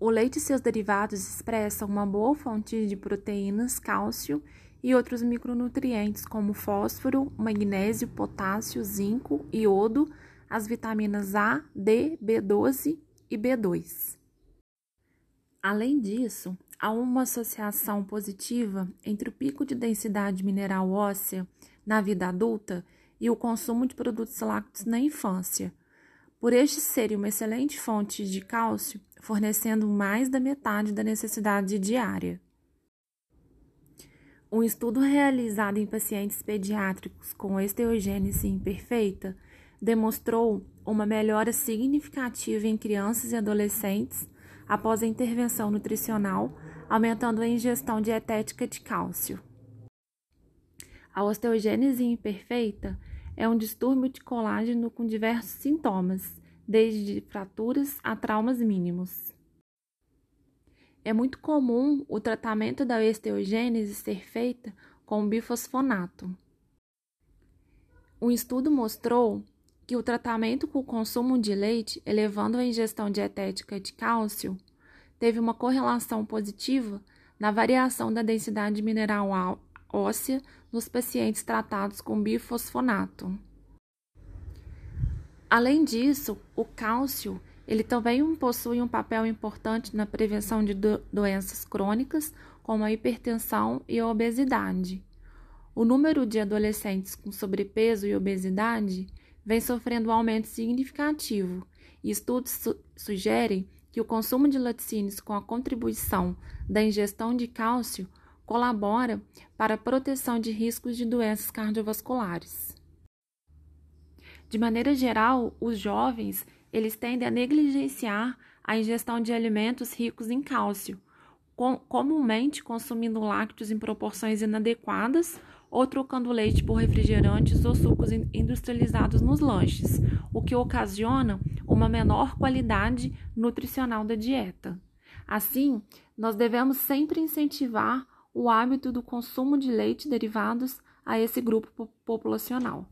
O leite e seus derivados expressam uma boa fonte de proteínas, cálcio e outros micronutrientes como fósforo, magnésio, potássio, zinco, iodo, as vitaminas A, D, B12 e B2. Além disso, há uma associação positiva entre o pico de densidade mineral óssea na vida adulta e o consumo de produtos lácteos na infância. Por este serem uma excelente fonte de cálcio, fornecendo mais da metade da necessidade diária. Um estudo realizado em pacientes pediátricos com esteogênese imperfeita demonstrou uma melhora significativa em crianças e adolescentes após a intervenção nutricional, aumentando a ingestão dietética de cálcio. A osteogênese imperfeita é um distúrbio de colágeno com diversos sintomas, desde fraturas a traumas mínimos. É muito comum o tratamento da osteogênese ser feita com bifosfonato. Um estudo mostrou que o tratamento com o consumo de leite, elevando a ingestão dietética de cálcio, teve uma correlação positiva na variação da densidade mineral óssea nos pacientes tratados com bifosfonato. Além disso, o cálcio ele também possui um papel importante na prevenção de do doenças crônicas, como a hipertensão e a obesidade. O número de adolescentes com sobrepeso e obesidade vem sofrendo um aumento significativo, e estudos su sugerem que o consumo de laticínios com a contribuição da ingestão de cálcio colabora para a proteção de riscos de doenças cardiovasculares. De maneira geral, os jovens eles tendem a negligenciar a ingestão de alimentos ricos em cálcio, com, comumente consumindo lácteos em proporções inadequadas ou trocando leite por refrigerantes ou sucos industrializados nos lanches, o que ocasiona uma menor qualidade nutricional da dieta. Assim, nós devemos sempre incentivar o hábito do consumo de leite derivados a esse grupo populacional.